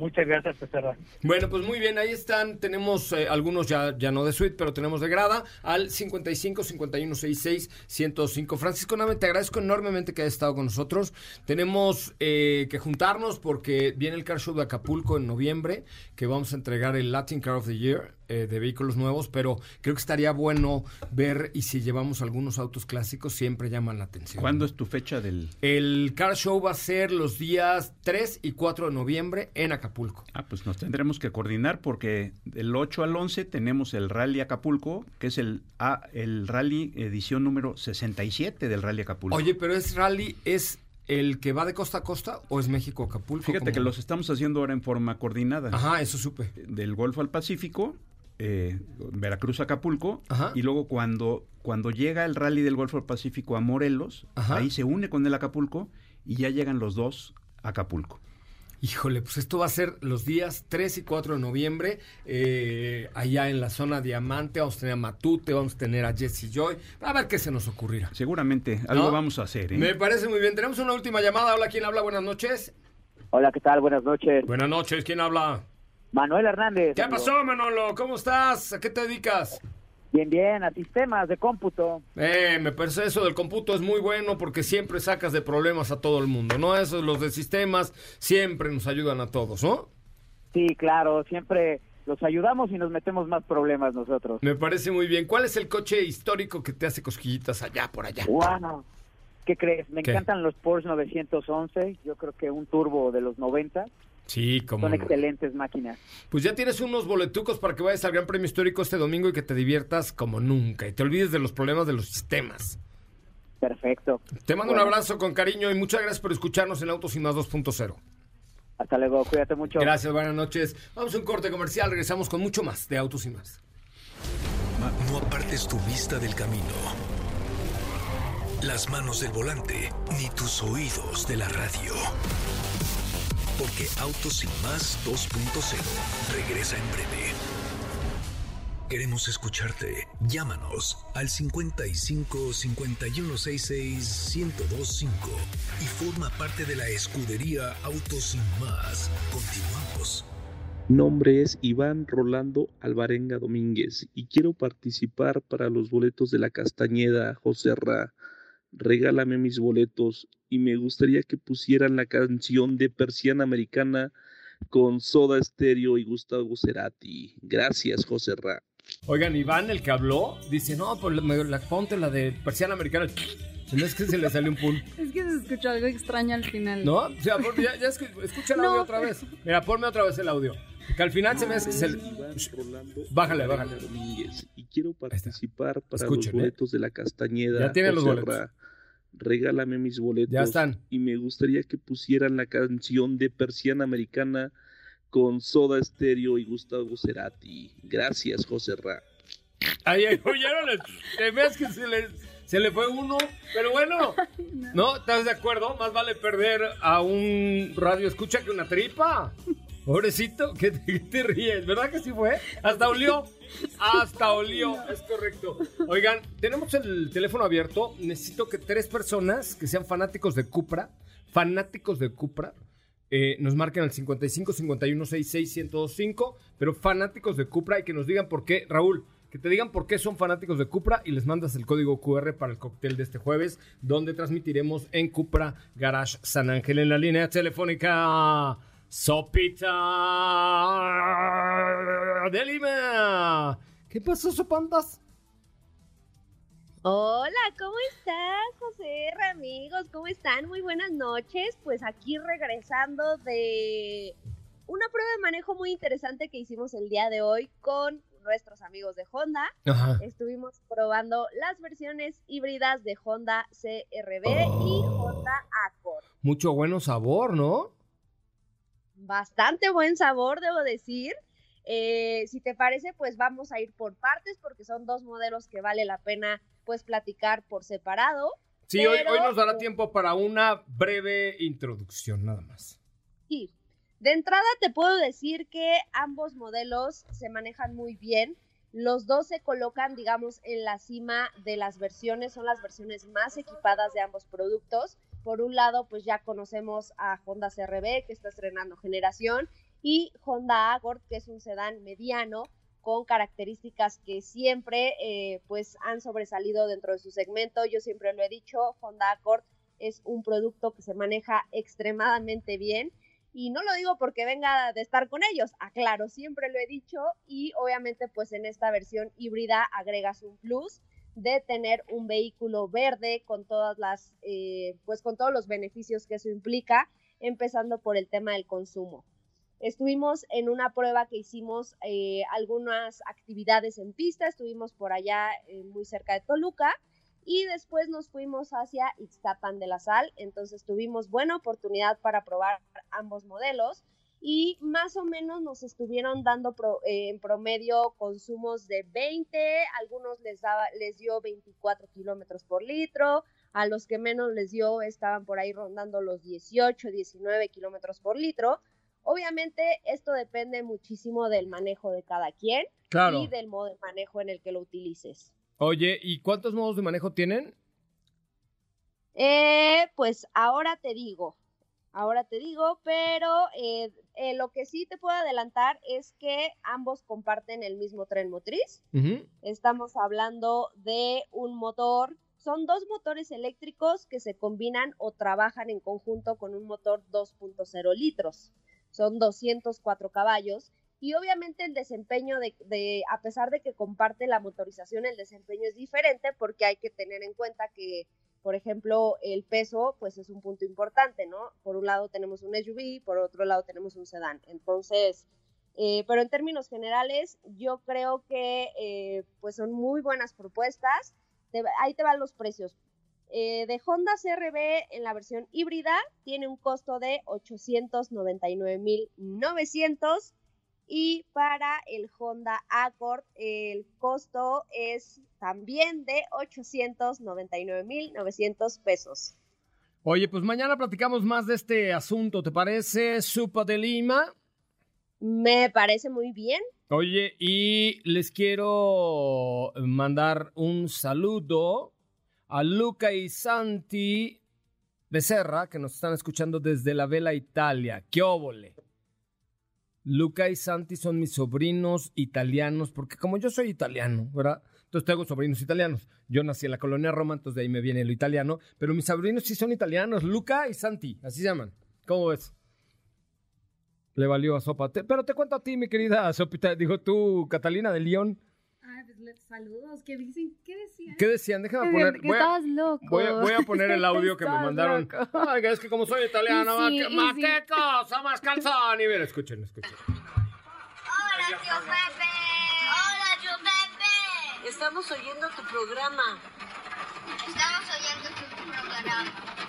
Muchas gracias, José Ra. Bueno, pues muy bien, ahí están. Tenemos eh, algunos ya, ya no de suite, pero tenemos de grada al 55 51 66 105. Francisco Nave, te agradezco enormemente que hayas estado con nosotros. Tenemos eh, que juntarnos porque viene el Car Show de Acapulco en noviembre, que vamos a entregar el Latin Car of the Year eh, de vehículos nuevos, pero creo que estaría bueno ver y si llevamos algunos autos clásicos, siempre llaman la atención. ¿Cuándo es tu fecha del...? El Car Show va a ser los días 3 y 4 de noviembre en Acapulco. Ah, pues nos tendremos que coordinar porque del 8 al 11 tenemos el Rally Acapulco, que es el, ah, el Rally edición número 67 del Rally Acapulco. Oye, pero es rally, ¿es el que va de costa a costa o es México Acapulco? Fíjate ¿Cómo? que los estamos haciendo ahora en forma coordinada. Ajá, eso supe. Del Golfo al Pacífico, eh, Veracruz, Acapulco, Ajá. y luego cuando, cuando llega el rally del Golfo al Pacífico a Morelos, Ajá. ahí se une con el Acapulco y ya llegan los dos a Acapulco. Híjole, pues esto va a ser los días 3 y 4 de noviembre, eh, allá en la zona Diamante, vamos a tener a Matute, vamos a tener a Jesse Joy, a ver qué se nos ocurrirá. Seguramente algo ¿No? vamos a hacer. ¿eh? Me parece muy bien, tenemos una última llamada, hola, ¿quién habla? Buenas noches. Hola, ¿qué tal? Buenas noches. Buenas noches, ¿quién habla? Manuel Hernández. ¿Qué amigo. pasó, Manolo? ¿Cómo estás? ¿A qué te dedicas? Bien, bien, a sistemas de cómputo. Eh, me parece eso del cómputo es muy bueno porque siempre sacas de problemas a todo el mundo, ¿no? Esos, los de sistemas, siempre nos ayudan a todos, ¿no? Sí, claro, siempre los ayudamos y nos metemos más problemas nosotros. Me parece muy bien. ¿Cuál es el coche histórico que te hace cosquillitas allá por allá? Wow. ¿Qué crees? Me ¿Qué? encantan los Porsche 911. Yo creo que un turbo de los 90. Sí, como Son excelentes máquinas. Pues ya tienes unos boletucos para que vayas al Gran Premio Histórico este domingo y que te diviertas como nunca y te olvides de los problemas de los sistemas. Perfecto. Te mando un abrazo con cariño y muchas gracias por escucharnos en Autos y Más 2.0. Hasta luego, cuídate mucho. Gracias, buenas noches. Vamos a un corte comercial, regresamos con mucho más de Autos y Más. No apartes tu vista del camino. Las manos del volante, ni tus oídos de la radio. Porque Autos Más 2.0 regresa en breve. Queremos escucharte. Llámanos al 55 5166 1025 y forma parte de la escudería Autos y Más. Continuamos. Nombre es Iván Rolando Alvarenga Domínguez y quiero participar para los boletos de la Castañeda José Ra. Regálame mis boletos y me gustaría que pusieran la canción de Persiana Americana con Soda Stereo y Gustavo Cerati. Gracias, José Ra. Oigan, Iván, el que habló, dice, no, pues me- la, ponte la de persiana americana. Se me es que se le salió un pun. *laughs* Es que se escuchó algo extraño al final. ¿No? O sea, por- ya, ya escu- escucha el No. audio otra vez. Mira, ponme otra vez el audio. Que al final se me hace que se le... Bájale, bájale. Y quiero participar para Escuchen, los ¿eh? boletos de la Castañeda. Ya tienen los José boletos. Ra. Regálame mis boletos. Ya están. Y me gustaría que pusieran la canción de Persiana Americana con Soda Stereo y Gustavo Cerati. Gracias, José Ra. Ahí, ahí, oyeron, te ves que se le, se le fue uno, pero bueno, *laughs* ¿no? ¿Estás de acuerdo? Más vale perder a un radio escucha que una tripa. Pobrecito, ¿qué te, ríes? ¿Verdad que sí fue? Hasta olió. Hasta olió, es correcto. Oigan, tenemos el teléfono abierto. Necesito que tres personas que sean fanáticos de Cupra, fanáticos de Cupra, eh, nos marquen al 55 51 66 1025, pero fanáticos de Cupra y que nos digan por qué, Raúl, que te digan por qué son fanáticos de Cupra y les mandas el código QR para el cóctel de este jueves, donde transmitiremos en Cupra Garage San Ángel en la línea telefónica. Sopita de Lima. ¿Qué pasó, Sopandas? Hola, ¿cómo estás, José amigos? ¿Cómo están? Muy buenas noches. Pues aquí regresando de una prueba de manejo muy interesante que hicimos el día de hoy con nuestros amigos de Honda. Ajá. Estuvimos probando las versiones híbridas de Honda CRB y Oh. Honda Accord. Mucho bueno sabor, ¿no? Bastante buen sabor, debo decir. Eh, si te parece, pues vamos a ir por partes porque son dos modelos que vale la pena pues platicar por separado. Sí, hoy, Pero, hoy nos dará eh, tiempo para una breve introducción, nada más. Sí. De entrada te puedo decir que ambos modelos se manejan muy bien. Los dos se colocan, digamos, en la cima de las versiones, son las versiones más equipadas de ambos productos. Por un lado, pues ya conocemos a Honda CRB, que está estrenando generación, y Honda Accord, que es un sedán mediano con características que siempre eh, pues han sobresalido dentro de su segmento. Yo siempre lo he dicho, Honda Accord es un producto que se maneja extremadamente bien y no lo digo porque venga de estar con ellos, aclaro, siempre lo he dicho y obviamente pues en esta versión híbrida agregas un plus de tener un vehículo verde con todas las, eh, pues con todos los beneficios que eso implica, empezando por el tema del consumo. Estuvimos en una prueba que hicimos eh, algunas actividades en pista, estuvimos por allá eh, muy cerca de Toluca y después nos fuimos hacia Ixtapan de la Sal, entonces tuvimos buena oportunidad para probar ambos modelos y más o menos nos estuvieron dando pro- eh, en promedio consumos de 20, algunos les, daba, les dio 24 kilómetros por litro, a los que menos les dio estaban por ahí rondando los 18, 19 kilómetros por litro. Obviamente esto depende muchísimo del manejo de cada quien Claro. y del modo de manejo en el que lo utilices. Oye, ¿y cuántos modos de manejo tienen? Eh, pues ahora te digo, ahora te digo, pero eh, eh, lo que sí te puedo adelantar es que ambos comparten el mismo tren motriz. Estamos hablando de un motor, son dos motores eléctricos que se combinan o trabajan en conjunto con un motor 2.0 litros. Son 204 caballos y obviamente el desempeño de, a pesar de que comparte la motorización, el desempeño es diferente porque hay que tener en cuenta que, por ejemplo, el peso, pues es un punto importante, ¿no? Por un lado tenemos un SUV, por otro lado tenemos un sedán. Entonces, eh, pero en términos generales, yo creo que eh, pues son muy buenas propuestas. Te- ahí te van los precios. Eh, de Honda CRB en la versión híbrida tiene un costo de 899.900 y para el Honda Accord el costo es también de 899.900 pesos. Oye, pues mañana platicamos más de este asunto, ¿te parece? Supa de Lima. Me parece muy bien. Oye, y les quiero mandar un saludo a Luca y Santi Becerra, que nos están escuchando desde la Vela Italia. ¡Qué óvole! Luca y Santi son mis sobrinos italianos, porque como yo soy italiano, ¿verdad? Entonces tengo sobrinos italianos. Yo nací en la colonia Roma, entonces de ahí me viene lo italiano, pero mis sobrinos sí son italianos, Luca y Santi, así se llaman. ¿Cómo ves? Le valió a Sopa. Te- pero te cuento a ti, mi querida Sopita. Dijo tú, Catalina de León. Ay, pues les- saludos. ¿Qué dicen? ¿Qué decían? ¿Qué decían? Déjame poner. que voy a- estabas loco. Voy a, voy a poner el *laughs* audio que me mandaron. Ay, es que como soy *laughs* italiano, sí, más sí. que cosa, más calzón. Y mira, escuchen, escuchen. Hola, tío Pepe. Hola, tío Pepe. Estamos oyendo tu programa. Estamos oyendo tu programa.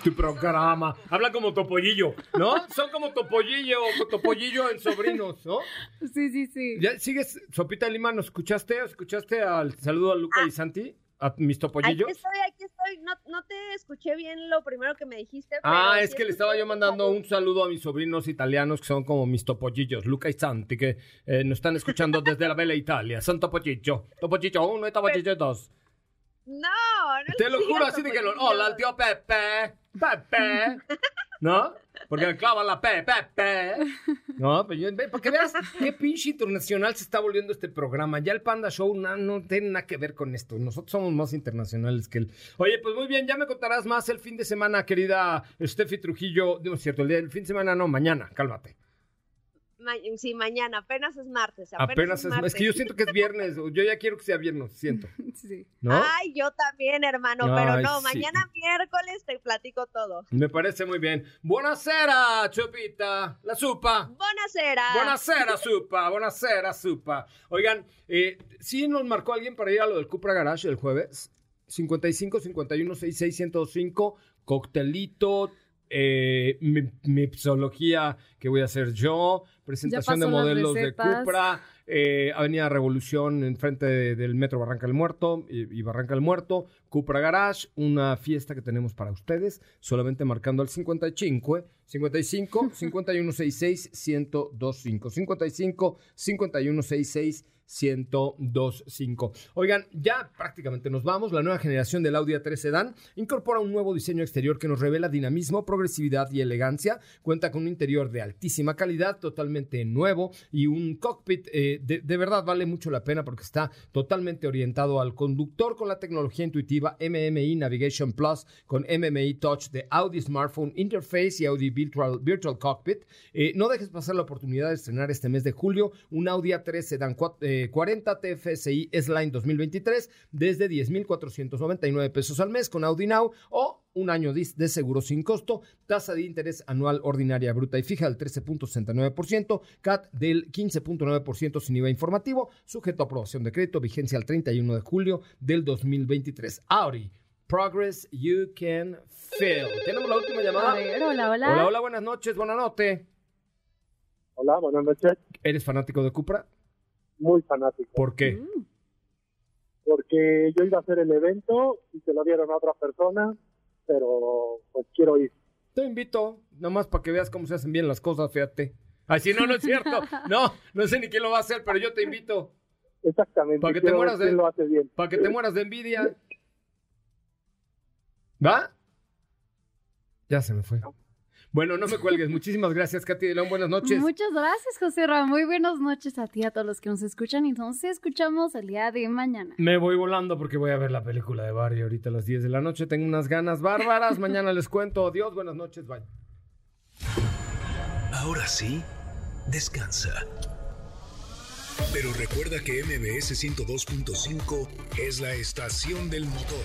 Tu programa. Habla como Topollillo, ¿no? Son como Topollillo, Topollillo en sobrinos, ¿no? Sí, sí, sí. ¿Ya sigues, Sopita Lima? ¿Nos escuchaste? ¿Escuchaste al saludo a Luca y Santi? ¿A mis Aquí Topollillos? estoy, aquí estoy. No, no te escuché bien lo primero que me dijiste. Ah, es que le estaba yo mandando un saludo a mis sobrinos italianos que son como mis topollillos, Luca y Santi, que eh, nos están escuchando desde la Bella Italia. Son topollillo, topollillo uno y topollillo dos. No, no Te lo juro así de que lo... Hola, el tío Pepe, Pepe, ¿no? Porque me clava la P, Pepe. No, pero yo, ve, para que veas qué pinche internacional se está volviendo este programa. Ya el Panda Show no, no tiene nada que ver con esto. Nosotros somos más internacionales que él. Oye, pues muy bien, ya me contarás más el fin de semana, querida Steffi Trujillo. No es cierto, el, día- el fin de semana no, mañana, cálmate. Ma- sí, mañana, apenas es martes. Apenas, Apenas es es, martes. es que yo siento que es viernes. Yo ya quiero que sea viernes, siento. *laughs* Sí. ¿No? Ay, yo también, hermano, pero no, sí. mañana miércoles te platico todo. Me parece muy bien. Buonasera, Chupita. La supa. Buonasera. Buonasera, *laughs* supa. Buonasera, supa. Oigan, eh, ¿sí nos marcó alguien para ir a lo del Cupra Garage el jueves? 55 51 66 105 coctelito, eh, mi- mixología que voy a hacer yo, presentación de modelos de. Cupra, eh, Avenida Revolución enfrente de- del Metro Barranca del Muerto y, y Barranca del Muerto, Cupra Garage, una fiesta que tenemos para ustedes, solamente marcando al 55, ¿eh? 55 5166 1025 55 5166 1025. Oigan, ya prácticamente nos vamos. La nueva generación del Audi A3 Sedan incorpora un nuevo diseño exterior que nos revela dinamismo, progresividad y elegancia. Cuenta con un interior de altísima calidad, totalmente nuevo y un cockpit eh, de, verdad vale mucho la pena porque está totalmente orientado al conductor con la tecnología intuitiva MMI Navigation Plus con MMI Touch de Audi Smartphone Interface y Audi Virtual, Cockpit. Eh, no dejes pasar la oportunidad de estrenar este mes de julio un Audi A3 Sedan cua- eh, 40 TFSI S-Line 2023 desde 10,499 pesos al mes con Audi Now o un año de seguro sin costo, tasa de interés anual ordinaria bruta y fija del 13.69%, CAT del 15.9% sin IVA informativo, sujeto a aprobación de crédito, vigencia al 31 de julio del 2023. Audi, progress you can feel. Tenemos la última llamada. Ver, hola, hola. Hola, hola, buenas noches, buenas noches. Hola, buenas noches. ¿Eres fanático de Cupra? Muy fanático. ¿Por qué? Mm. Porque yo iba a hacer el evento y se lo dieron a otra persona, pero pues quiero ir. Te invito, nomás para que veas cómo se hacen bien las cosas, fíjate. Así no, no es cierto. *laughs* No, no sé ni quién lo va a hacer, pero yo te invito. Exactamente. Para que te quiero ver mueras de, quién lo hace bien. para que te mueras de envidia. ¿Va? Ya se me fue. Bueno, no me cuelgues. Muchísimas gracias, Katy de León. Buenas noches. Muchas gracias, José Ra. Muy buenas noches a ti y a todos los que nos escuchan. Y nos escuchamos el día de mañana. Me voy volando porque voy a ver la película de Barry ahorita a las 10 de la noche. Tengo unas ganas bárbaras. Mañana les cuento. Adiós, buenas noches. Bye. Ahora sí, descansa. Pero recuerda que MBS 102.5 es la estación del motor.